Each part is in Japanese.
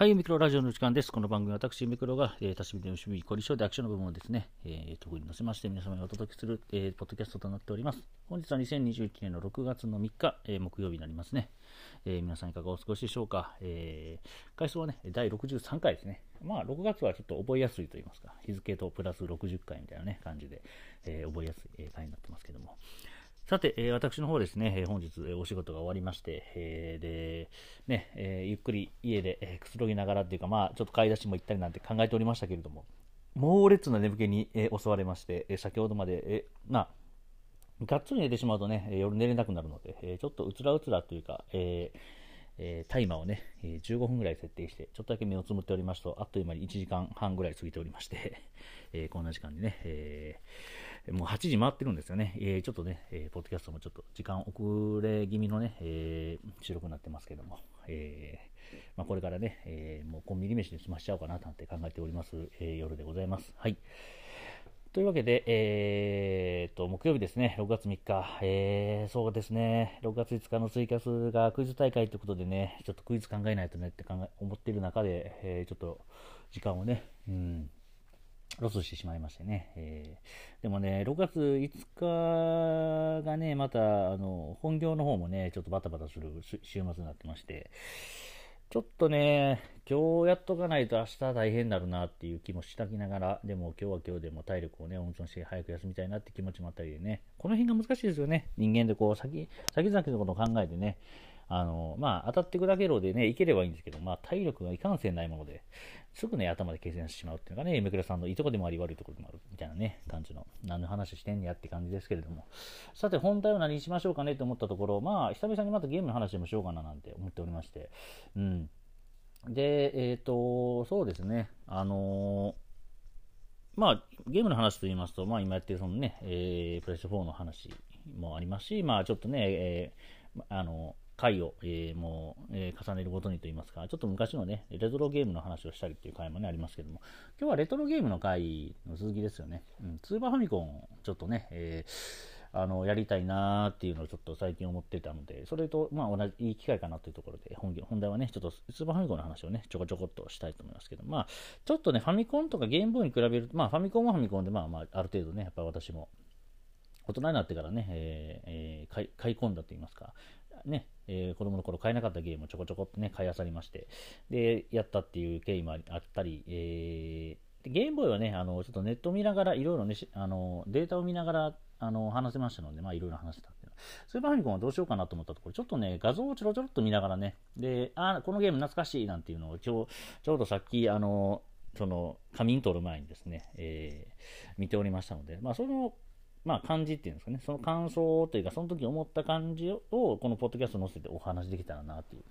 はい、ミクロラジオの時間です。この番組は私、ミクロが、えー、多趣味での趣味、凝り性でアクションの部分をですね、えー、特に載せまして皆様にお届けする、えー、ポッドキャストとなっております。本日は2021年の6月の3日、えー、木曜日になりますね。えー、皆さんいかがお過ごしでしょうか。えー、回数はね、第63回ですね。まあ、6月はちょっと覚えやすいと言いますか、日付とプラス60回みたいなね、感じで、えー、覚えやすい、え回になってますけども。さて、えー、私の方ですね、えー、本日、えー、お仕事が終わりまして、えで、ね、えゆっくり家で、えくつろぎながらっていうか、まあ、ちょっと買い出しも行ったりなんて考えておりましたけれども、猛烈な眠気に、え襲われまして、え先ほどまで、えまあ、がっつり寝てしまうとね、夜寝れなくなるので、えちょっとうつらうつらというか、ええタイマーをね、え15分ぐらい設定して、ちょっとだけ目をつむっておりますと、あっという間に1時間半ぐらい過ぎておりまして、えこんな時間にね、えーもう8時回ってるんですよね。えー、ちょっとね、えー、ポッドキャストもちょっと時間遅れ気味のね、えー、収録になってますけども、えまあ、これからね、えもうコンビニ飯に済ましちゃおうかななんて考えております、え夜でございます。はい。というわけで、えー、と、木曜日ですね、6月3日、えー、そうですね、6月5日のツイキャスがクイズ大会ということでね、ちょっとクイズ考えないとねって考え思ってる中で、えー、ちょっと時間をね、うん、ロスしてしまいましてね。えー、でもね、6月5日がね、また、あの、本業の方もね、ちょっとバタバタする週末になってまして、ちょっとね、今日やっとかないと明日大変になるなっていう気もしたきながら、でも今日は今日でも体力をね、温存して早く休みたいなって気持ちもあったりでね、この辺が難しいですよね。人間でこう、先、先々のことを考えてね、あの、まあ、当たって砕けろでね、いければいいんですけど、まあ、体力がいかんせんないもので、すぐね、頭で軽減してしまうっていうのがね、エメクラさんのいいとこでもあり悪いところでもあるみたいなね、感じの、何の話してんねやって感じですけれども。さて、本題は何にしましょうかねと思ったところ、まあ、久々にまたゲームの話でもしようかななんて思っておりまして、うん。で、えっ、ー、と、そうですね、あのーまあ、ゲームの話と言いますと、まあ、今やってるそのね、えー、プレステ4の話もありますし、まあ、ちょっとね、えー、あの、回を、えー、もう、えー、重ねるごとにといいますか、ちょっと昔のね、レトロゲームの話をしたりっていう回もね、ありますけども、今日はレトロゲームの回の続きですよね。うん、スーパーファミコン、ちょっとね、えー、あの、やりたいなーっていうのをちょっと最近思ってたので、それと、まあ、同じ、いい機会かなというところで、本本題はね、ちょっとスーパーファミコンの話をね、ちょこちょこっとしたいと思いますけど、まあ、ちょっとね、ファミコンとかゲームボーイに比べると、まあ、ファミコンはファミコンで、まあ、まあ、ある程度ね、やっぱり私も、大人になってからね、えーえー、買い込んだと言いますか、ね、えー、子供の頃買えなかったゲームをちょこちょこっとね、買い漁りまして、で、やったっていう経緯もあったり、えー、ゲームボーイはね、あの、ちょっとネット見ながら、いろいろね、あの、データを見ながら、あの、話せましたので、まあ、いろいろ話したっていうスーパーファミコンはどうしようかなと思ったところ、ちょっとね、画像をちょろちょろっと見ながらね、で、あ、このゲーム懐かしいなんていうのを、ちょちょうどさっき、あの、その、仮眠取る前にですね、えー、見ておりましたので、まあ、そのまあ、感じっていうんですかね、その感想というか、その時思った感じを、このポッドキャストに載せてお話できたらなという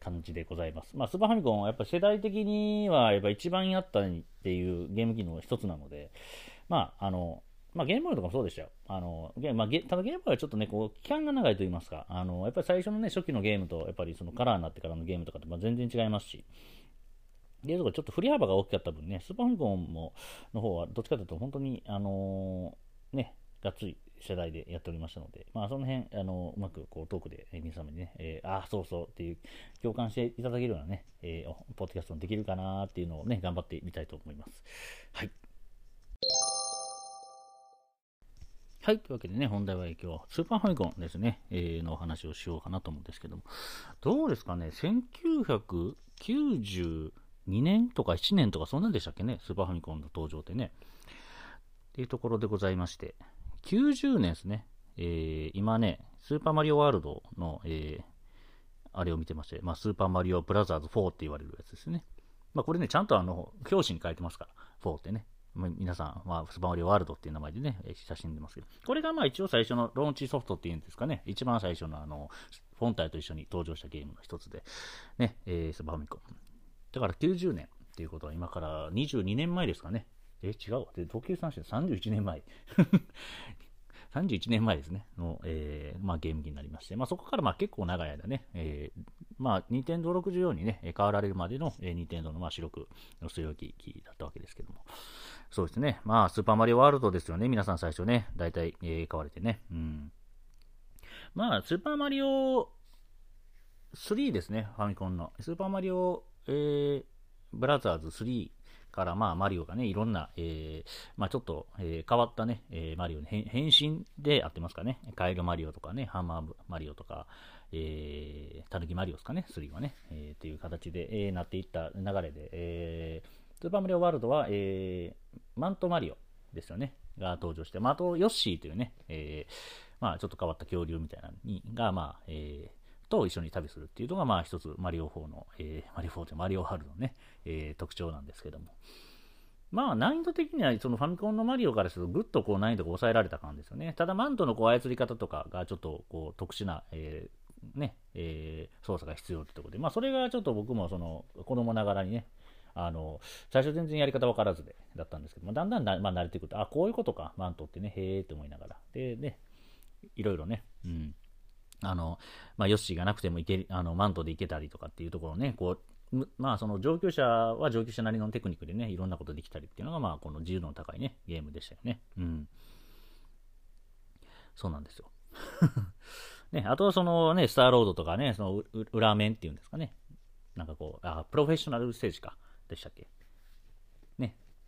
感じでございます。まあ、スーパーファミコンはやっぱり世代的には、やっぱ一番やったっていうゲーム機能の一つなので、まあ、あの、まあ、ゲームボーイとかもそうでしたよ。あの、ゲまあ、ただゲームボーイはちょっとね、こう、期間が長いと言いますか、あの、やっぱり最初のね、初期のゲームと、やっぱりそのカラーになってからのゲームとかと、まあ、全然違いますし、で、ちょっと振り幅が大きかった分ね、スーパーファミコンも、の方は、どっちかというと、本当に、あのー、ね、がっつり世代でやっておりましたので、まあ、その辺、あの、うまくこうトークで、え、皆様にね、えー、ああ、そうそうっていう、共感していただけるようなね、えー、ポッドキャストにできるかなっていうのをね、頑張ってみたいと思います。はい。はい。というわけでね、本題は今日はスーパーファミコンですね、えー、のお話をしようかなと思うんですけども、どうですかね、1992年とか7年とかそんなんでしたっけね、スーパーファミコンの登場ってね。っていうところでございまして、90年ですね。えー、今ね、スーパーマリオワールドの、えー、あれを見てまして、まあ、スーパーマリオブラザーズ4って言われるやつですね。まあ、これね、ちゃんとあの、表紙に書いてますから、4ってね。皆さん、まあ、スーパーマリオワールドっていう名前でね、写真出ますけど、これがまあ一応最初のローンチソフトっていうんですかね、一番最初のあの、本体と一緒に登場したゲームの一つで、ね、えー、スーパーファミコン。だから90年っていうことは今から22年前ですかね。え、違うわ。で、時計算して31年前。31年前ですね、の、えー、まあ、ゲーム機になりまして、まあ、そこからまあ結構長い間ね、えー、まあ、任天堂64にね、変わられるまでの、えー、任天堂のまあ主力の据え置き機だったわけですけども、そうですね、まあ、スーパーマリオワールドですよね、皆さん最初ね、大体、えー、買われてね、うん。まあ、スーパーマリオ3ですね、ファミコンの。スーパーマリオ、えー、ブラザーズ3からまあマリオがね、いろんな、えー、まあちょっと、えー、変わったね、えー、マリオに変身で合ってますかね。カエルマリオとかね、ハンマーマリオとか、えー、タヌキマリオですかね、3はね、えー、っていう形で、えー、なっていった流れで、えー、スーパーマリオワールドは、えー、マントマリオですよね、が登場して、まあ、あと、ヨッシーというね、えー、まあ、ちょっと変わった恐竜みたいなのにが、まあ、えー、と一緒に旅するっていうのが、まあ、一つ、マリオ4の、えー、マリオ4とマリオハルのね、えー、特徴なんですけども。まあ、難易度的には、そのファミコンのマリオからすると、ぐっとこう難易度が抑えられた感じですよね。ただ、マントのこう操り方とかが、ちょっとこう特殊な、えー、ね、えー、操作が必要ってところで、まあ、それがちょっと僕もその子供ながらにね、あの最初全然やり方分からずでだったんですけど、まあ、だんだんまあ、慣れてくると、あ、こういうことか、マントってね、へえって思いながら。で、ね、いろいろね、うん。あの、まあ、ヨッシーがなくてもいけあのマントでいけたりとかっていうところをね、こう、まあ、その上級者は上級者なりのテクニックでね、いろんなことできたりっていうのが、まあ、この自由度の高いね、ゲームでしたよね。うん。そうなんですよ。ね、あとはそのね、スターロードとかね、その裏面っていうんですかね。なんかこう、あ、プロフェッショナルステージか。でしたっけ、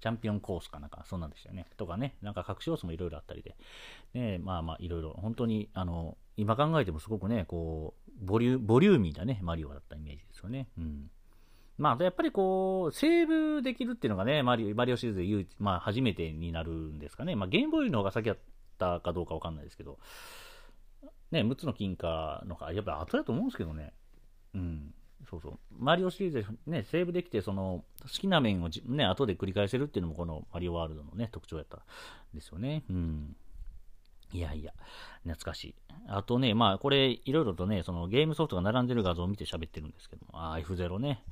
チャンピオンコースかなんか、そんなんでしたよね。とかね、なんか隠し要素もいろいろあったりで、ね、まあまあいろいろ、本当に、あの、今考えてもすごくね、こう、ボリュボリューミーなね、マリオだったイメージですよね。うん。まあと、やっぱりこう、セーブできるっていうのがね、マリオマリオシリーズで唯一、まあ、初めてになるんですかね。まあ、ゲームボーイの方が先だったかどうかわかんないですけど、ね、6つの金貨のか、やっぱ後だと思うんですけどね。うん。そうそう。マリオシリーズでね、セーブできて、その、好きな面をね、後で繰り返せるっていうのもこのマリオワールドのね、特徴やったんですよね。うん。いやいや、懐かしい。あとね、まあ、これ、いろいろとね、そのゲームソフトが並んでる画像を見て喋ってるんですけども、あ、F0 ね。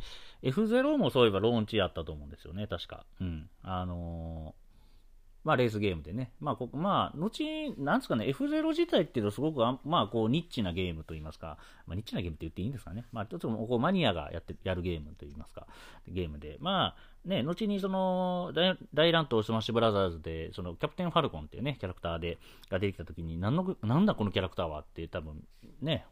F0 もそういえばローンチやったと思うんですよね、確か。うん。あのまあ、レースゲームでね。まあ、ここ、まあ、後、なんですかね、F0 自体っていうとすごくあまあ、こう、ニッチなゲームといいますか、まあ、ニッチなゲームって言っていいんですかね。まあ、ちょっとこう、マニアがやって、やるゲームといいますか、ゲームで。まあ、ね、後にその、大乱闘スマッシュブラザーズで、その、キャプテンファルコンっていうね、キャラクターで、が出てきた時に、なんの、なんだこのキャラクターはって多分、ね、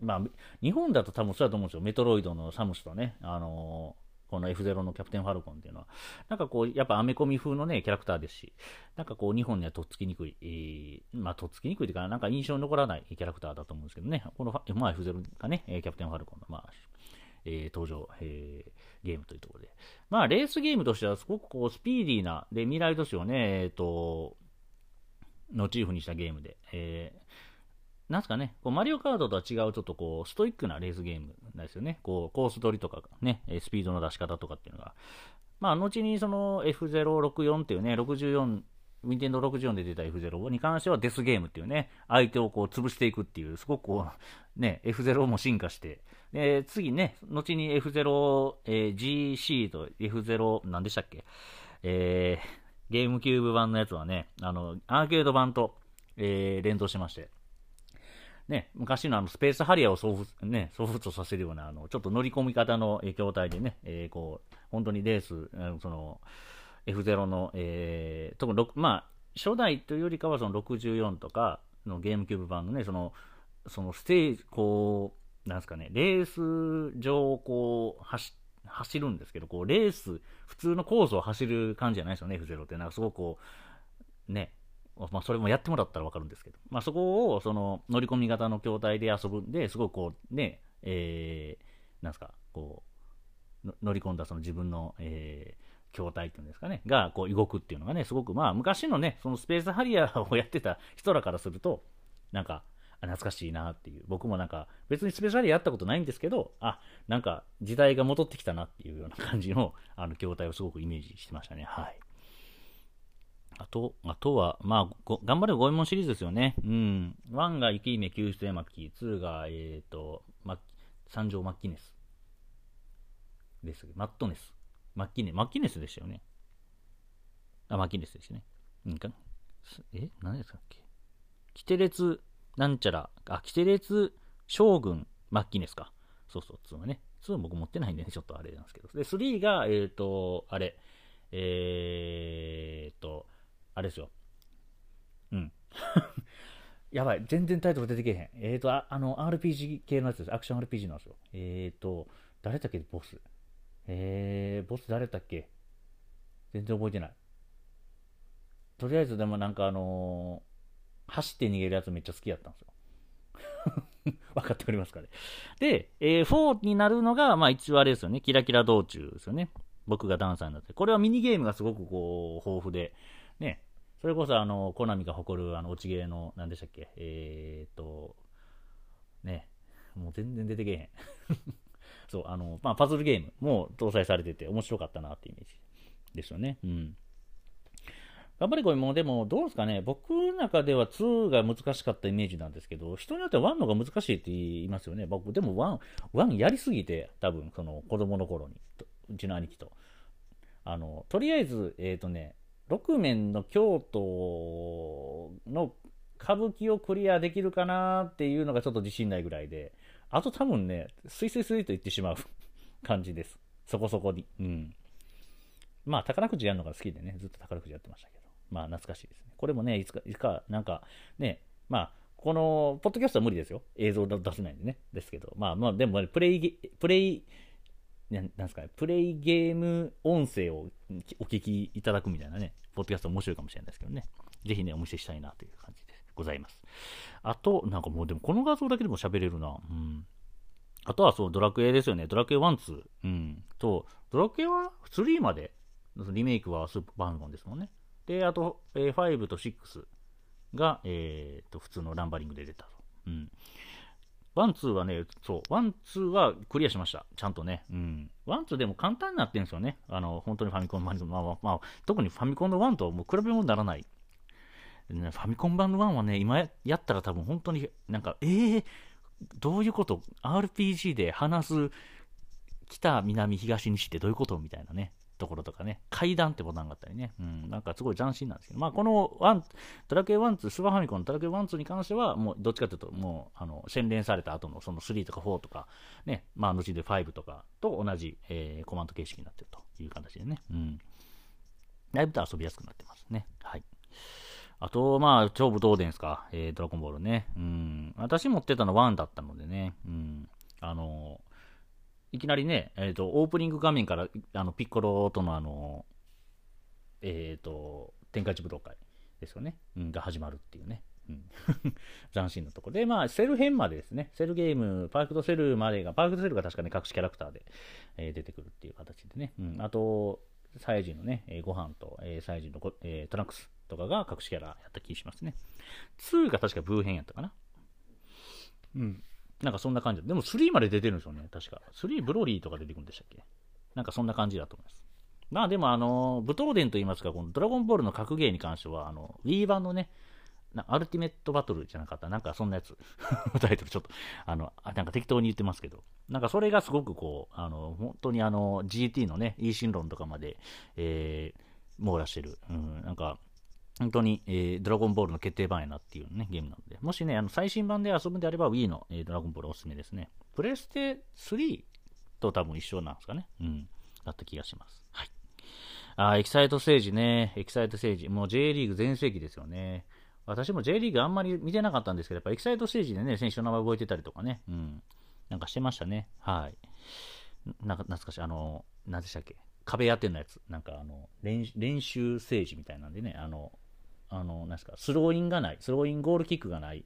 まあ、日本だと多分そうだと思うんですよ。メトロイドのサムスとね、あのーこの F0 のキャプテンファルコンっていうのは、なんかこう、やっぱアメコミ風のね、キャラクターですし、なんかこう、日本にはとっつきにくい、えー、まあ、とっつきにくいというか、なんか印象に残らないキャラクターだと思うんですけどね、この、まあ、F0 がね、キャプテンファルコンの、まあ、えー、登場、えー、ゲームというところで。まあ、レースゲームとしては、すごくこう、スピーディーな、で、未来都市をね、えっ、ー、と、モチーフにしたゲームで、えー、なんすかね、こうマリオカードとは違うちょっとこう、ストイックなレースゲームなんですよね。こう、コース取りとかね、スピードの出し方とかっていうのが。まあ、後にその F064 っていうね、64、ウィンテンド64で出た F0 に関してはデスゲームっていうね、相手をこう潰していくっていう、すごくこう、ね、F0 も進化して、で、次ね、後に F0、えー、GC と F0、何でしたっけえー、ゲームキューブ版のやつはね、あの、アーケード版と、えー、連動してまして、ね、昔のあのスペースハリアーを送付,、ね、送付とさせるような、あの、ちょっと乗り込み方の筐体でね、えー、こう、本当にレース、その、F0 の、えー、特に、まあ、初代というよりかはその64とかのゲームキューブ版のね、その、そのステージ、こう、なんですかね、レース上をこう、走走るんですけど、こう、レース、普通のコースを走る感じじゃないですよね、F0 って。なんかすごくこう、ね、まあ、それもやってもらったら分かるんですけど、まあ、そこをその乗り込み型の筐体で遊ぶんで、すごくこう、ね、えー、なんすか、こう、乗り込んだその自分の、えー、筐体っていうんですかね、がこう動くっていうのがね、すごくまあ昔のね、そのスペースハリアーをやってた人らからすると、なんか、懐かしいなっていう、僕もなんか、別にスペシャルやったことないんですけど、あ、なんか時代が戻ってきたなっていうような感じの、あの、筐体をすごくイメージしてましたね。はい。あと、あとは、まあ、頑張れゴエモンシリーズですよね。うん。1が雪姫救出絵巻、2が、えっ、ー、と、ま、三条マッキネス。ですマットネス。マッキネ、マッキネスでしたよね。あ、マッキネスですね。うんか。え何ですかっけキテレツ、なんちゃら、あ、キテレツ将軍マッキネスか。そうそう、2はね。2僕持ってないんでね、ちょっとあれなんですけど。で、3が、えっ、ー、と、あれ、えー、と、あれですよ。うん。やばい。全然タイトル出てけへん。えっ、ー、とあ、あの、RPG 系のやつです。アクション RPG なんですよ。えっ、ー、と、誰だっけ、ボス。えー、ボス誰だっけ？全然覚えてない。とりあえずでもなんかあのー、走って逃げるやつめっちゃ好きやったんですよ。分かっておりますかね。で、えー、4になるのが、まあ一応あれですよね、キラキラ道中ですよね。僕がダンサーになって。これはミニゲームがすごくこう、豊富で、ね、それこそあの、コナミが誇るあの、落ちゲーの、何でしたっけ、えー、っと、ね、もう全然出てけへん。そう、あの、まあ、パズルゲームも搭載されてて面白かったなってイメージですよね。うん。やっぱりこれもでも、どうですかね、僕の中では2が難しかったイメージなんですけど、人によっては1のが難しいって言いますよね。僕、でも1、1やりすぎて、多分、その子供の頃に、うちの兄貴と。あの、とりあえず、えっ、ー、とね、6面の京都の歌舞伎をクリアできるかなっていうのがちょっと自信ないぐらいで、あと多分ね、スイスイスイと言ってしまう 感じです。そこそこに。うん。まあ、宝くじやるのが好きでね、ずっと宝くじやってましたけど。まあ、懐かしいですね。これもね、いつか、いつか、なんか、ね、まあ、この、ポッドキャストは無理ですよ。映像出せないんでね。ですけど、まあまあ、でも、ね、プレイ、プレイ、なんですかね、プレイゲーム音声をお聞きいただくみたいなね、ポッドキャスト面白いかもしれないですけどね。ぜひね、お見せしたいなという感じでございます。あと、なんかもうでもこの画像だけでも喋れるな。うん。あとはそう、ドラクエですよね。ドラクエ1、2。うん。と、ドラクエは3まで、リメイクはスーパーファンですもんね。で、あと、え、5と6が、えー、と、普通のランバリングで出たと。うん。 One、two はね、そう、 one、two はクリアしました。ちゃんとね。うん。 One、two でも簡単になってるんですよね。あの、本当にファミコン版のまあ、まあ、特にファミコンの one ともう比べ物にならない。ね、ファミコン版の one はね、今やったら多分本当になんか、えー、どういうこと ?RPG で話す北、南、東、西ってどういうこと？みたいなね。ところとかね、階段ってボタンがあったりね、うん、なんかすごい斬新なんですけど、まあ、この one、ドラクエ1、2、スーパーファミコンのドラクエ1、2に関しては、もうどっちかというと、もう、あの、洗練された後のその3とか4とか、ね、まあ、後で5とかと同じ、えー、コマンド形式になってるという形でね、うん。だいぶと遊びやすくなってますね。はい。あと、まあ、超武闘伝ですか、えー、ドラゴンボールね。うん。私持ってたの1だったのでね、うん。あのいきなりね、えっ、ー、と、オープニング画面から、あの、ピッコロとのあの、えっ、ー、と、天下一武道会ですよね、うん、が始まるっていうね。うん、斬新なところで、まあ、セル編までですね、セルゲーム、パーフェクトセルまでが、パーフェクトセルが確かね、隠しキャラクターで、えー、出てくるっていう形でね、うん、あと、サイジのね、えー、悟飯と、えー、サイジのえー、トランクスとかが隠しキャラやった気しますね。2が確かブー編やったかな。うん。なんかそんな感じで。でも3まで出てるんですよね、確か。3ブロリーとか出てくるんでしたっけ？なんかそんな感じだと思います。まあでもあの、武闘伝といいますか、このドラゴンボールの格ゲーに関しては、あの、Wii 版のね、アルティメットバトルじゃなかった、なんかそんなやつ、タイトルちょっと、あの、なんか適当に言ってますけど、なんかそれがすごくこう、あの、本当にあの、GT のね、イーシン論とかまで、えー、網羅してる、うん、なんか、本当に、えー、ドラゴンボールの決定版やなっていうね、ゲームなので。もしね、あの最新版で遊ぶんであれば Wii の、えー、ドラゴンボールおすすめですね。プレステ3と多分一緒なんですかね。うん。だった気がします。はい。あエキサイトステージね。エキサイトステージ。もう J リーグ全盛期ですよね。私も J リーグあんまり見てなかったんですけど、やっぱエキサイトステージでね、選手の名前覚えてたりとかね。うん。なんかしてましたね。はい。なんか懐かしい。あの、何でしたっけ壁当てのやつ。なんかあの、練習政治みたいなんでね、あの、あの、なんですか、スローインがない、スローインゴールキックがない、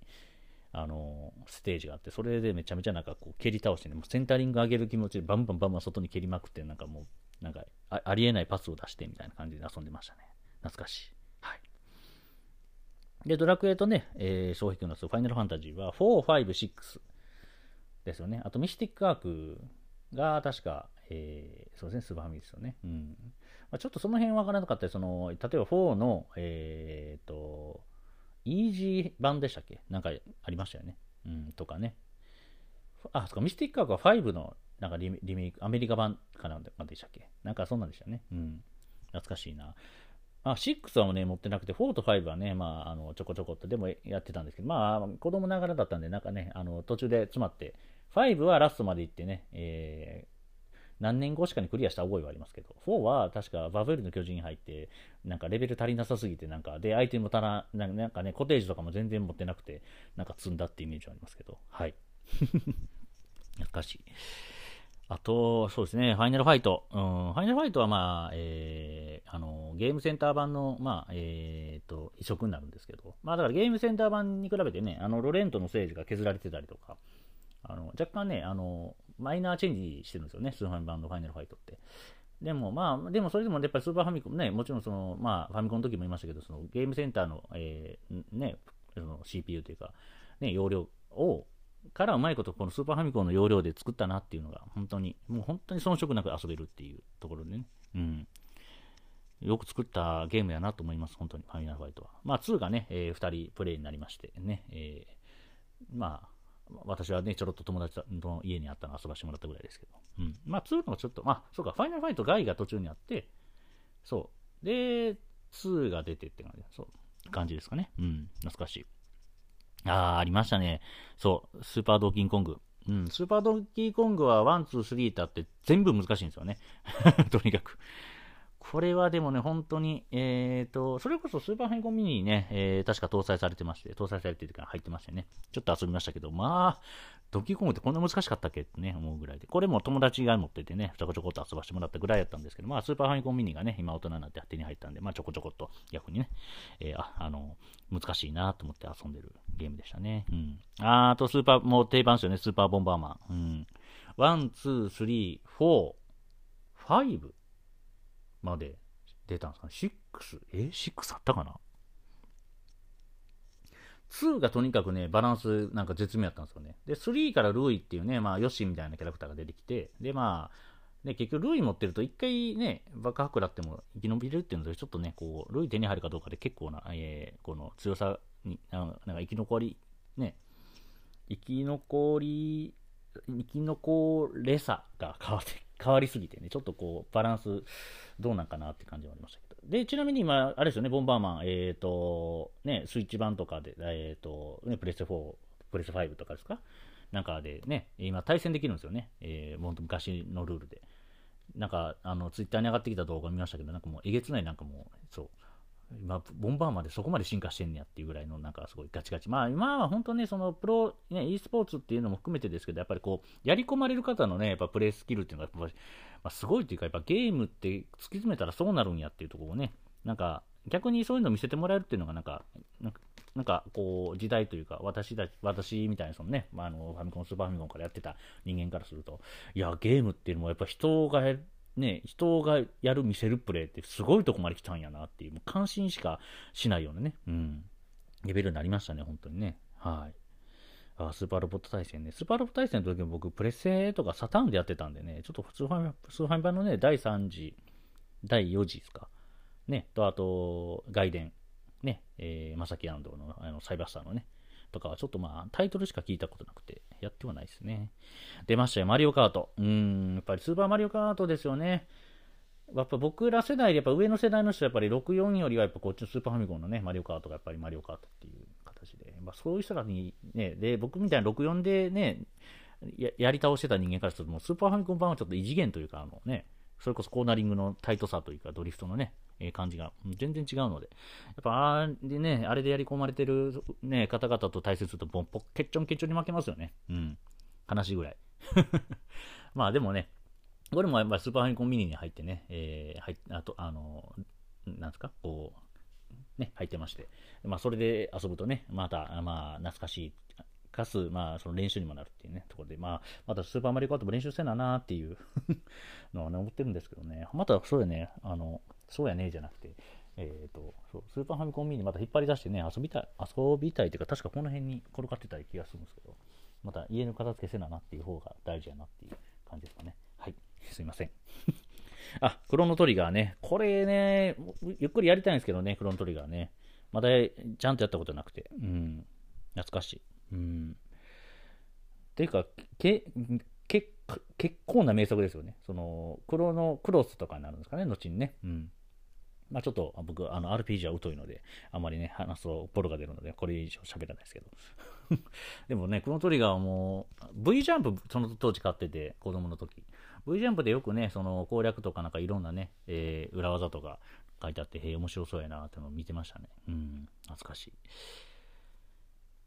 あの、ステージがあって、それでめちゃめちゃなんかこう蹴り倒してね、もうセンタリング上げる気持ちでバンバンバンバン外に蹴りまくって、なんかもう、なんかありえないパスを出してみたいな感じで遊んでましたね。懐かしい。はい。で、ドラクエとね、えー、消費君のファイナルファンタジーは4、5、6ですよね。あとミスティックアークが確か、えー、そうですね、スーパーファミですよね。うん。まあ、ちょっとその辺わからなかったり、その、例えば4の、えっ、ー、と、イージー版でしたっけ？なんかありましたよね。うん、とかね。あ、そっか、ミスティックアークは5のなんかリメイク、アメリカ版かなんでしたっけ？なんかそんなんでしたね。うん。懐かしいな。あ、6はね、持ってなくて、4と5はね、まあ、あの、ちょこちょこっとでもやってたんですけど、まあ、子供ながらだったんで、なんかね、あの、途中で詰まって、5はラストまで行ってね、えー、何年後しかにクリアした覚えはありますけど、4は確かバブルの巨人に入って、なんかレベル足りなさすぎて、なんか、で、アイテム足らなんかね、コテージとかも全然持ってなくて、なんか積んだってイメージはありますけど、はい。懐かしい。あと、そうですね、ファイナルファイト。うん、ファイナルファイトは、まあ、えー、あの、ゲームセンター版の、まあ、えー、と、移植になるんですけど、まあ、だからゲームセンター版に比べてね、あの、ロレントのステージが削られてたりとか、あの、若干ね、あの、マイナーチェンジしてるんですよね、スーファミ版のファイナルファイトって。でも、まあ、でもそれでもやっぱりスーパーファミコンね、もちろんその、まあ、ファミコンの時も言いましたけど、そのゲームセンターの、えー、ね、その CPU というか、ね、容量をからうまいことこのスーパーファミコンの容量で作ったなっていうのが本当にもう本当に遜色なく遊べるっていうところでね、うん、よく作ったゲームやなと思います、本当にファイナルファイトは。まあ2がね、えー、2人プレイになりましてね、えー、まあ私はね、ちょろっと友達の家にあったの遊ばしてもらったぐらいですけど、うん、まあ2のちょっと、まあそうか、ファイナルファイトガイが途中にあって、そう、で、2が出てって感じ、そう感じですかね、うん、懐かしい。ああ、ありましたね。そう、スーパードーキンコング。うん、スーパードーキーコングは1、2、3ってあって全部難しいんですよね。とにかく。これはでもね、本当に、えっ、ー、と、それこそスーパーファミコンミニにね、えー、確か搭載されてまして、搭載されてるから入ってましてね、ちょっと遊びましたけど、まあ、ドキコングってこんな難しかったっけってね、思うぐらいで、これも友達が持っててね、ちょこちょこっと遊ばせてもらったぐらいやったんですけど、まあ、スーパーファミコンミニがね、今大人になって手に入ったんで、まあ、ちょこちょこっと逆にね、えー、あ、あの、難しいなと思って遊んでるゲームでしたね。うん。ああと、スーパー、もう定番ですよね、スーパーボンバーマン。うん。1、2、3、4、5まで出たんですかね。6? え ?6 あったかな ?2 がとにかくね、バランスなんか絶妙やったんですよね。で、3からルイっていうね、まあ、ヨシみたいなキャラクターが出てきて、で、まあ、ね、結局、ルイ持ってると、一回ね、爆破食らっても生き延びれるっていうので、ちょっとね、こう、ルイ手に入るかどうかで結構な、えー、この強さに、なんか生き残り、ね、生き残り、生き残れさが変わって、変わりすぎてね、ちょっとこう、バランス、どうなんかなって感じはありましたけど。で、ちなみに今、あれですよね、ボンバーマン、えっ、ー、と、ね、スイッチ版とかで、えっ、ー、と、ね、プレス4、プレス5とかですか？なんかでね、今対戦できるんですよね。えー、も昔のルールで。なんか、あの、ツイッターに上がってきた動画見ましたけど、なんかもう、えげつないなんかもう、そう、今、ボンバーマンでそこまで進化してんねやっていうぐらいの、なんかすごいガチガチ。まあ、今は本当ね、そのプロ、ね、e スポーツっていうのも含めてですけど、やっぱりこう、やり込まれる方のね、やっぱプレイスキルっていうのが、まあ、すごいというか、やっぱゲームって突き詰めたらそうなるんやっていうところをね、なんか、逆にそういうのを見せてもらえるっていうのが、なんか、なんか、こう、時代というか、私だ、私みたいな、そのね、まあ、あの、ファミコン、スーパーファミコンからやってた人間からすると、いや、ゲームっていうのもやっぱ人がね、人がやる見せるプレーってすごいとこまで来たんやなっていう、もう感心しかしないようなね、うん、レベルになりましたね、本当にね。はい。あスーパーロボット対戦ね。スーパーロボット対戦の時も僕、プレステとかサターンでやってたんでね、ちょっとスーファミ、スーファミ版のね、第3次、第4次ですか。ね、と、あと、外伝、ね、えー、まさき安藤のあのサイバースターのね、とかはちょっとまあタイトルしか聞いたことなくてやってはないですね。出ましたよ、マリオカート。うん、やっぱりスーパーマリオカートですよね。やっぱ僕ら世代でやっぱ上の世代の人はやっぱり64よりはやっぱこっちのスーパーファミコンのね、マリオカートがやっぱりマリオカートっていう形で、まあ、そういう人らにね、で、僕みたいな64でね、ややり倒してた人間からすると、もうスーパーファミコン版はちょっと異次元というか、あのね、それこそコーナリングのタイトさというか、ドリフトのね、え、感じが全然違うので、やっぱあれね、あれでやり込まれてる、ね、方々と対戦すると、ボンポッケッチョンケッチョンに負けますよね。うん。悲しいぐらい。まあでもね、これもやっぱスーパーファミコンミニに入ってね、えー、入あと、あの、なんですか、こう、ね、入ってまして、まあそれで遊ぶとね、また、まあ懐かしいかす、まあ、その練習にもなるっていうね、ところで、まあ、またスーパーマリオカートも練習せななーっていう のはね、思ってるんですけどね、またそうやね、あの、そうやねじゃなくて、えっ、ー、とそう、スーパーファミコンミニまた引っ張り出してね、遊びたい、遊びたいというか、確かこの辺に転がってた気がするんですけど、また家の片付けせななっていう方が大事やなっていう感じですかね。はい、すいません。あ、クロノトリガーね。これね、ゆっくりやりたいんですけどね、クロノトリガーね。まだちゃんとやったことなくて。うん。懐かしい。うん。ていうか、け、結構な名作ですよね。その、クロノ、クロスとかになるんですかね、後にね。うん。まあちょっと僕、あの、RPG は疎いので、あまりね、話すとボロが出るので、これ以上喋らないですけど。でもね、このトリガーはもう、V ジャンプ、その当時買ってて、子供の時。V ジャンプでよくね、その攻略とかなんかいろんなね、えー、裏技とか書いてあって、へえ、面白そうやなってのを見てましたね。うん、懐かしい。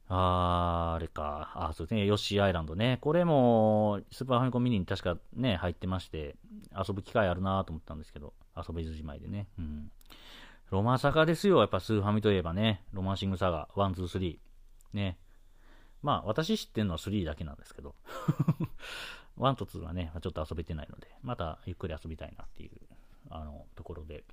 あー、あれか。あ、そうですね、ヨッシーアイランドね。これも、スーパーファミコンミニに確かね、入ってまして、遊ぶ機会あるなと思ったんですけど、遊びずじまいでね。うん。ロマサガですよ、やっぱスーファミといえばね。ロマンシングサガ、 one、two、three。ね。まあ、私知ってるのは3だけなんですけど。1と2はね、ちょっと遊べてないので、またゆっくり遊びたいなっていう、あの、ところで。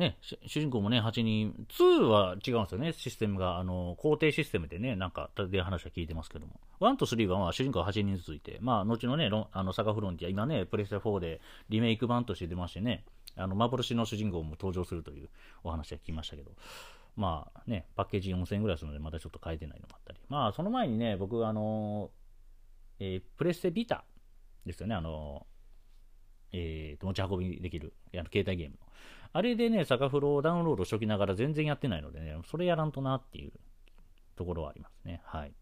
ね、主人公もね、8人、2は違うんですよね、システムが。あの、肯定システムでね、なんか、で話は聞いてますけども。1と3は、主人公8人ずついて、まあ、後のね、あの、サガフロンティア、今ね、プレステ4でリメイク版として出ましてね、あの、幻の主人公も登場するというお話は聞きましたけど、まあね、パッケージ4000円ぐらいするので、まだちょっと変えてないのもあったり。まあ、その前にね、僕、あの、えー、プレステビタですよね、あの、えー、持ち運びできる、あの携帯ゲームの。あれでね、サガフロをダウンロードしときながら全然やってないのでね、それやらんとなっていうところはありますね。はい。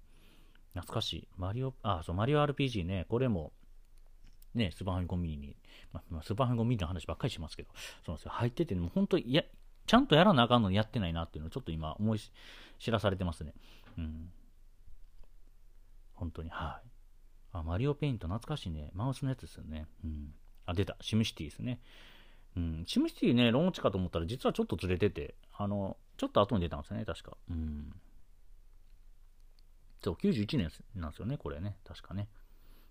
懐かしい。マリオ、あ、そう、マリオ RPG ね、これも、ね、スーパーファミコンミニに、まあ、スーパーファミコンミニの話ばっかりしますけど、そうなんですよ。入ってて、もう本当や、ちゃんとやらなあかんのにやってないなっていうのをちょっと今思い知らされてますね。うん。本当に、はい。あ、マリオペイント懐かしいね。マウスのやつですよね。うん。あ、出た。シムシティですね。うん、シムシティね、ローンチかと思ったら、実はちょっとずれてて、あの、ちょっと後に出たんですよね、確か。うん。そう、91年なんですよね、これね、確かね。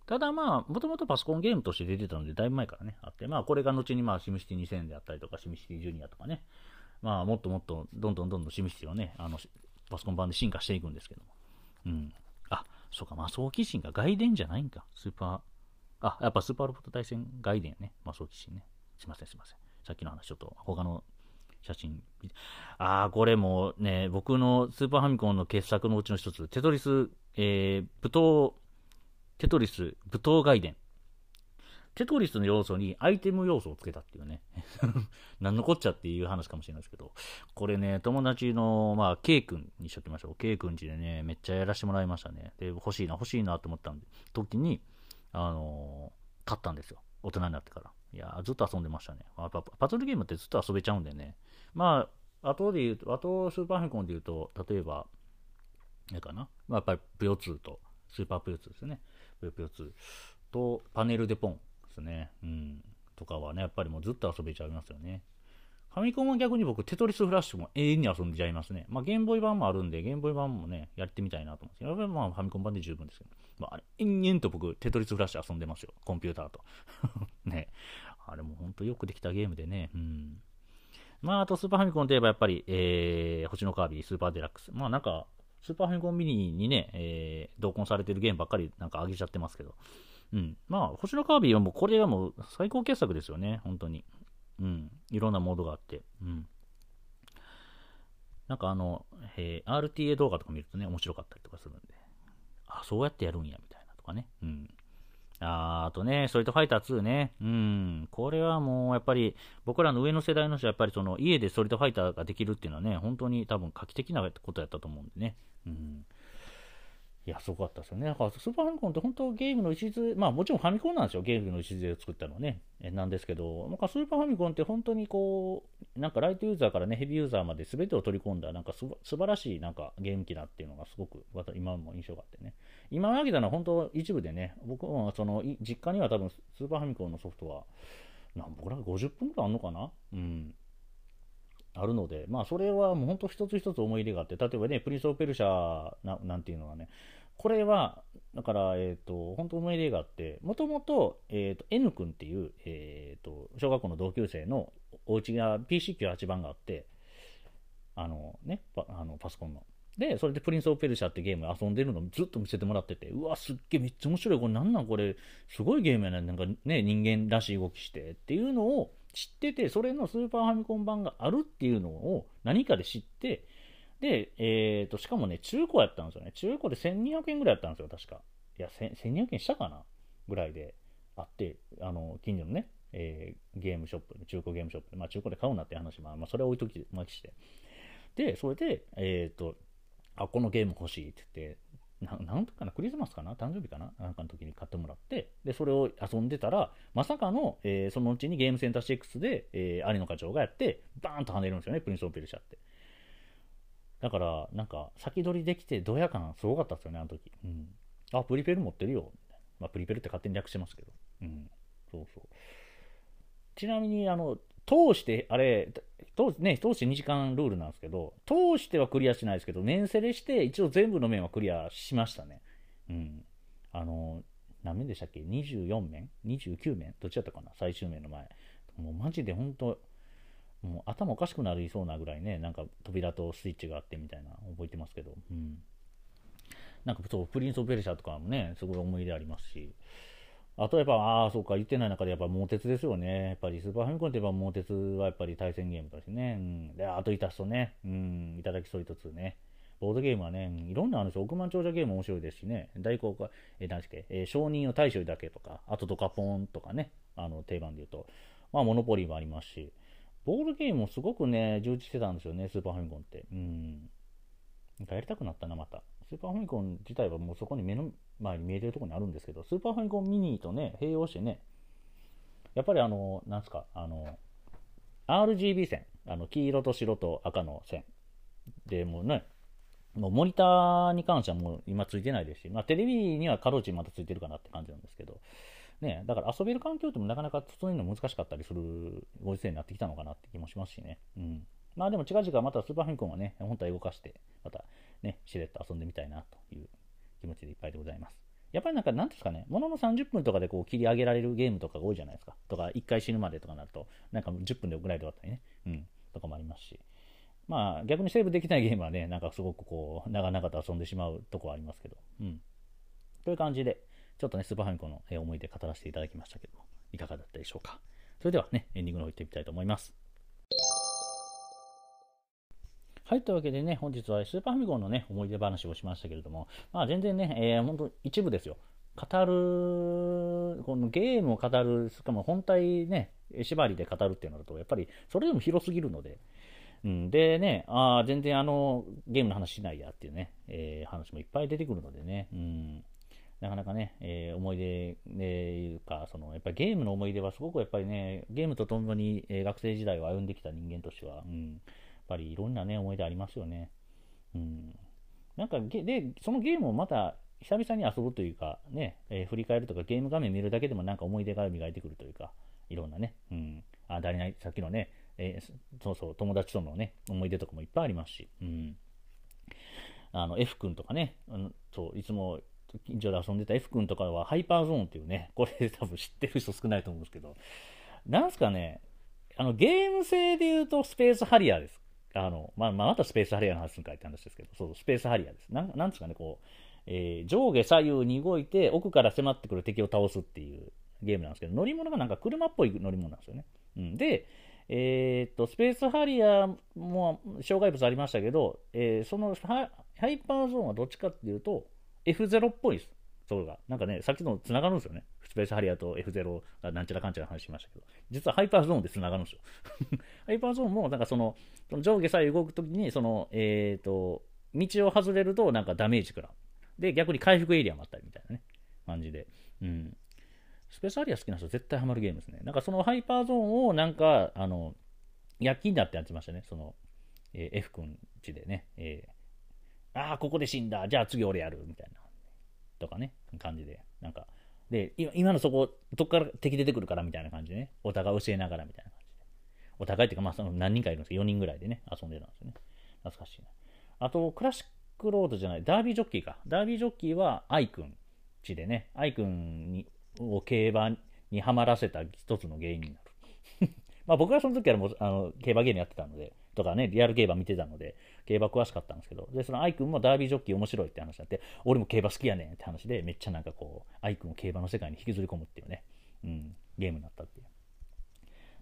ただまあ、もともとパソコンゲームとして出てたので、だいぶ前からね、あって、まあ、これが後にまあ、シムシティ2000であったりとか、シムシティジュニアとかね、まあ、もっともっと、どんどんどんどんシムシティをね、あの、パソコン版で進化していくんですけども。うん。あ、そうか、魔装騎士が外伝じゃないんか、スーパー、あ、やっぱスーパーロボット対戦外伝やね、魔装騎士ね。すいません、すいません。さっきの話、ちょっと他の写真。ああ、これもね、僕のスーパーファミコンの傑作のうちの一つ、テトリス、えー、舞踏、テトリス、舞踏外伝。テトリスの要素にアイテム要素をつけたっていうね。何のこっちゃっていう話かもしれないですけど、これね、友達の、まあ、K 君にしときましょう。K 君ちでね、めっちゃやらせてもらいましたね。で、欲しいな、欲しいなと思ったんで、時に、あのー、買ったんですよ。大人になってから。いやずっと遊んでましたね。やっぱパズルゲームってずっと遊べちゃうんでね。まあ、あとで言うと、あとスーパーファミコンで言うと、例えば、ええかな？まあ、やっぱりぷよ2と、スーパーぷよ2ですね。ぷよぷよ2と、パネルデポンですね。うん。とかはね、やっぱりもうずっと遊べちゃいますよね。ファミコンは逆に僕、テトリスフラッシュも永遠に遊んじゃいますね。まあ、ゲームボーイ版もあるんで、ゲームボーイ版もね、やってみたいなと思うんですけど、やっぱりまあ、ファミコン版で十分ですけど、まあ、延々と僕、テトリスフラッシュ遊んでますよ。コンピューターと。ね。あれも本当よくできたゲームでね。うん。まあ、あとスーパーファミコンといえばやっぱり、えー、星のカービィ、スーパーデラックス。まあなんか、スーパーファミコンミニにね、えー、同梱されてるゲームばっかりなんか上げちゃってますけど。うん。まあ、星のカービィはもう、これはもう最高傑作ですよね。本当に。うん。いろんなモードがあって。うん。なんかあの、えー、RTA 動画とか見るとね、面白かったりとかするんで、あ、そうやってやるんや、みたいなとかね。うん。ああとね、ストリートファイター2ね。うん。これはもう、やっぱり、僕らの上の世代の人は、やっぱりその、家でストリートファイターができるっていうのはね、本当に多分画期的なことやったと思うんでね。うん。いや、すごかったですよね。だから、スーパーファミコンって本当ゲームの礎、まあもちろんファミコンなんですよ。ゲームの礎を作ったのはね。なんですけど、なんかスーパーファミコンって本当にこう、なんかライトユーザーからね、ヘビーユーザーまで全てを取り込んだ、なんかす素晴らしいなんかゲーム機だっていうのがすごく、また今も印象があってね。今挙げたのは本当一部でね、僕はその、実家には多分スーパーファミコンのソフトは、なん僕ら50分くらいあるのかな？うん。あるので、まあ、それはもう本当一つ一つ思い入れがあって、例えばね、プリンス・オペルシャななんていうのはね、これは、だから、えっ、ー、と、本当思い入れがあって、もともと、えっ、ー、と、N 君っていう、えっ、ー、と、小学校の同級生のお家が PC98 番があって、あのね、パあのパソコンの。で、それでプリンス・オペルシャってゲーム遊んでるのずっと見せてもらってて、うわ、すっげえ、めっちゃ面白い。これなんなん？これ、すごいゲームやね。なんかね、人間らしい動きしてっていうのを知ってて、それのスーパーファミコン版があるっていうのを何かで知って、で、えっ、ー、と、しかもね、中古やったんですよね。中古で1200円ぐらいやったんですよ、確か。いや、1200円したかなぐらいであって、あの、近所のね、えー、ゲームショップ、中古ゲームショップで、まあ中古で買うなって話、まあ、まあ、それは置いときまして。で、それで、えっ、ー、と、あ、このゲーム欲しいって言って、ななんとかな、クリスマスかな誕生日かななんかの時に買ってもらって、で、それを遊んでたら、まさかの、えー、そのうちにゲームセンター6で、えー、有野課長がやって、バーンと跳ねるんですよね、プリンスオペルシャって。だから、なんか、先取りできて、ドヤ感すごかったですよね、あの時。うん。あ、プリペル持ってるよ。まあ、プリペルって勝手に略してますけど。うん。そうそう。ちなみに、あの、通して、あれ、通ね、通して2時間ルールなんですけど、通してはクリアしないですけど、面セレして、一応全部の面はクリアしましたね。うん。あの、何面でしたっけ ?24 面 ?29 面？どっちだったかな？最終面の前。もうマジで本当もう頭おかしくなりそうなぐらいね、なんか扉とスイッチがあってみたいな覚えてますけど、うん。なんかそう、プリンス・オブ・ペルシャとかもね、すごい思い出ありますし、あとやっぱ、ああ、そうか、言ってない中でやっぱ桃鉄ですよね。やっぱりスーパーファミコンといえば桃鉄はやっぱり対戦ゲームだしね。うん。で、あといたすとね、うん、いただきソリッド2ね。ボードゲームはね、いろんなあるんですよ。億万長者ゲーム面白いですしね。大公開、え、何ですっけ、えー承認を大将だけとか、あとドカポンとかね、あの、定番で言うと、まあ、モノポリーもありますし、ボードゲームもすごくね、充実してたんですよね、スーパーファミコンって。うん。なんかやりたくなったな、また。スーパーファミコン自体はもうそこに目の前に見えてるところにあるんですけど、スーパーファミコンミニとね、併用してね、やっぱりあの、なんすか、あの、RGB 線、あの、黄色と白と赤の線。で、もうね、もうモニターに関してはもう今ついてないですし、まあテレビにはかろうじまたついてるかなって感じなんですけど、ね、だから遊べる環境ってもなかなか整えるの難しかったりするご時世になってきたのかなって気もしますしね。うん。まあでも近々またスーパーファミコンはね、本体動かして、またね、しれっと遊んでみたいなという気持ちでいっぱいでございます。やっぱりなんか、なんですかね、ものの30分とかでこう切り上げられるゲームとかが多いじゃないですか。とか、1回死ぬまでとかなると、なんか10分でぐらいで終わったりね、うん、とかもありますし。まあ、逆にセーブできないゲームはね、なんかすごくこう、長々と遊んでしまうとこはありますけど、うん。という感じで、ちょっとね、スーパーファミコンの思い出語らせていただきましたけども、いかがだったでしょうか。それではね、エンディングの方行ってみたいと思います。はい、というわけでね、本日はスーパーファミコンのね、思い出話をしましたけれども、まあ全然ね、えー、本当一部ですよ。語る、このゲームを語る、しかも本体ね、縛りで語るっていうのだと、やっぱりそれでも広すぎるので、うん、でね、ああ、全然あの、ゲームの話しないやっていうね、えー話もいっぱい出てくるのでね、うん、なかなかね、えー思い出でいうか、その、やっぱりゲームの思い出はすごくやっぱりね、ゲームとともに、えー学生時代を歩んできた人間としては、うん、やっぱりいろんなね、思い出ありますよね。うん。なんかゲ、で、そのゲームをまた、久々に遊ぶというか、ね、えー振り返るとか、ゲーム画面見るだけでもなんか思い出が磨いてくるというか、いろんなね、うん。あ、誰ない、さっきのね、えーそうそう、友達とのね、思い出とかもいっぱいありますし、うん。あの、F 君とかね、あのそう、いつも近所で遊んでた F 君とかはハイパーゾーンっていうね、これ多分知ってる人少ないと思うんですけど、なんすかね、あの、ゲーム性で言うとスペースハリアーです。あの、まあ、ま、またスペースハリアーの話するかいって話ですけど、そう、スペースハリアーです。なんなんですかね、こう、えー上下左右に動いて奥から迫ってくる敵を倒すっていうゲームなんですけど、乗り物がなんか車っぽい乗り物なんですよね。うん、で、えーっと、スペースハリアーも障害物ありましたけど、えーそのハハイパーゾーンはどっちかっていうと、F0 っぽいです。そうが。なんかね、さっきの繋がるんですよね。スペースハリアと F0 がなんちゃらかんちゃら話しましたけど、実はハイパーゾーンで繋がるんですよ。ハイパーゾーンも、なんかその、その上下左右動くときに、その、えーっと、道を外れるとなんかダメージ食らう。で、逆に回復エリアもあったりみたいなね、感じで。うん。スペースハリア好きな人絶対ハマるゲームですね。なんかそのハイパーゾーンをなんか、あの、躍起になってやってましたね。その、えー F 君ちでね、えーああ、ここで死んだ。じゃあ次俺やる。みたいな。とかね、感じで。なんか、で、今のそこ、どっから敵出てくるからみたいな感じでね、お互い教えながらみたいな感じで。お互いっていうか、まあその何人かいるんですよ。4人ぐらいでね、遊んでたんですよね。懐かしいな。あと、クラシックロードじゃない、ダービージョッキーか。ダービージョッキーは愛くんちでね、愛くんにを競馬にはまらせた一つの原因になる。まあ僕はその時からもあの競馬ゲームやってたので、とかね、リアル競馬見てたので、競馬詳しかったんですけど、で、その愛くんもダービージョッキー面白いって話になって、俺も競馬好きやねんって話で、めっちゃなんかこう、愛くんを競馬の世界に引きずり込むっていうね、うん、ゲームになったっていう。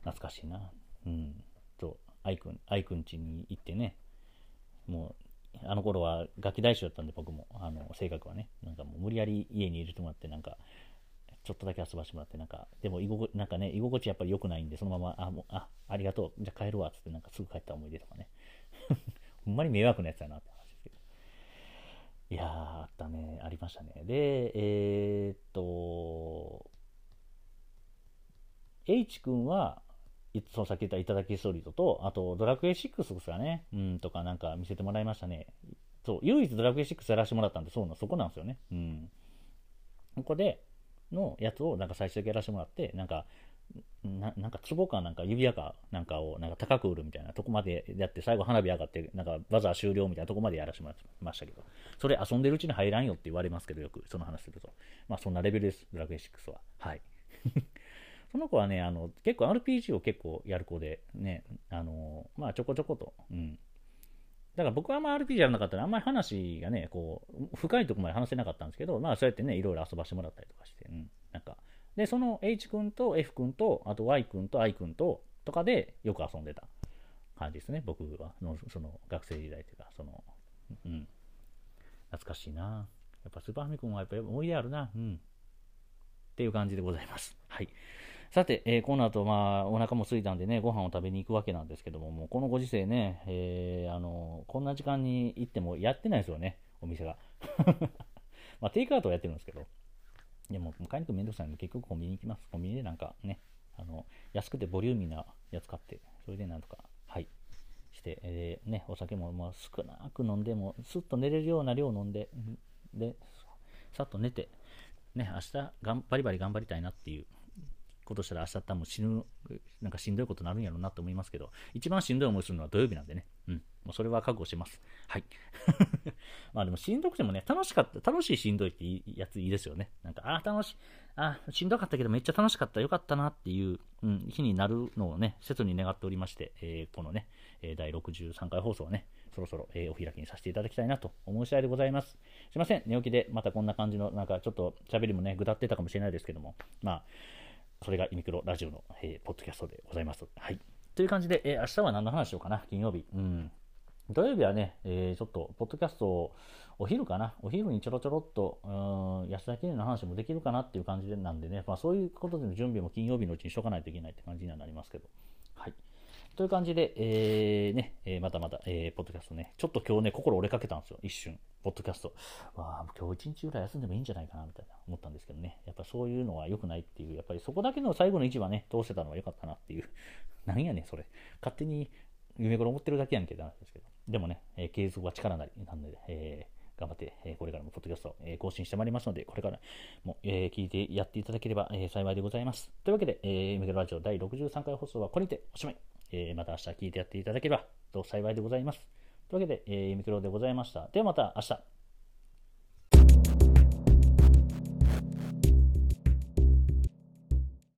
懐かしいな。うん。そう、愛くん、愛くん家に行ってね、もう、あの頃はガキ大将だったんで、僕も、あの、性格はね、なんかもう無理やり家に入れてもらって、なんか、ちょっとだけ遊ばしてもらって、なんか、でも居心、なんかね、居心地やっぱり良くないんで、そのまま、あ、もう、あ、ありがとう、じゃあ帰るわ、つって、なんかすぐ帰った思い出とかね。ほんまに迷惑なやつやなって話ですけど。いやー、あったね、ありましたね。で、えーっと、H 君は、そのさっき言ったいただきストリートと、あとドラクエ6ですかね、うん、とかなんか見せてもらいましたね。そう、唯一ドラクエ6やらせてもらったんで、そうな、そこなんですよね。うん。ここで、のやつをなんか最初だけやらせてもらって、なんか、ななんか壺かなんか指輪かなんかをなんか高く売るみたいなとこまでやって最後花火上がってなんかバザー終了みたいなとこまでやらせてもらいましたけどそれ遊んでるうちに入らんよって言われますけどよくその話すると。まあそんなレベルですドラクエ6は。はい。その子はねあの結構 RPG を結構やる子でねあのまあちょこちょことうん。だから僕はあんま RPG やらなかったらあんまり話がねこう深いとこまで話せなかったんですけどまあそうやってねいろいろ遊ばしてもらったりとかして、うん、なんかで、その H 君と F 君と、あと Y 君と I 君と、とかでよく遊んでた感じですね、僕は。のその学生時代というか、その、うん。懐かしいな。やっぱスーパーファミコンはやっぱり思い出あるな。うん。っていう感じでございます。はい。さて、えー、この後、まあ、お腹も空いたんでね、ご飯を食べに行くわけなんですけども、もうこのご時世ね、えー、あの、こんな時間に行ってもやってないですよね、お店が。まあ、テイクアウトはやってるんですけど。でも、買いに行くめんどくさいので、結局コンビニ行きます。コンビニでなんかね、あの、安くてボリューミーなやつ買って、それでなんとか、はい、して、えー、ね、お酒もまあ少なく飲んでも、すっと寝れるような量飲んで、で、さっと寝て、ね、明日がんバリバリ頑張りたいなっていうことしたら明日多分死ぬ、なんかしんどいことになるんやろうなと思いますけど、一番しんどい思いするのは土曜日なんでね。うん。もうそれは覚悟してます。はい。まあでもしんどくてもね、楽しかった、楽しいしんどいっていいやついいですよね。なんか、ああ楽しい、ああしんどかったけどめっちゃ楽しかった、よかったなっていう、うん、日になるのをね、切に願っておりまして、えー、このね、第63回放送をね、そろそろ、えー、お開きにさせていただきたいなと思う次第でございます。すいません、寝起きでまたこんな感じの、なんかちょっと喋りもね、ぐだってたかもしれないですけども、まあ、それがイミクロラジオの、えー、ポッドキャストでございます。はい。という感じで、えー、明日は何の話しようかな、金曜日。うん。土曜日はね、えー、ちょっと、ポッドキャストを、お昼かな、お昼にちょろちょろっと、うん、安田記念の話もできるかなっていう感じでなんでね、まあ、そういうことでの準備も金曜日のうちにしとかないといけないって感じにはなりますけど。はい。という感じで、えー、ね、えー、またまた、えー、ポッドキャストね、ちょっと今日ね、心折れかけたんですよ、一瞬、ポッドキャスト。わあ、今日一日ぐらい休んでもいいんじゃないかな、みたいな思ったんですけどね、やっぱそういうのは良くないっていう、やっぱりそこだけの最後の位置はね、通せたのは良かったなっていう、なんやねん、それ。勝手に夢頃思ってるだけやんけって話ですけど、でもね、えー、継続は力なり、なんで、えー、頑張って、えー、これからもポッドキャスト、えー、更新してまいりますので、これからも、えー、聞いてやっていただければ、えー、幸いでございます。というわけで、えー、メガラジオ第63回放送はこれにておしまい。えー、また明日聞いてやっていただければと幸いでございます。というわけで、えー、ミクロでございました。ではまた明日。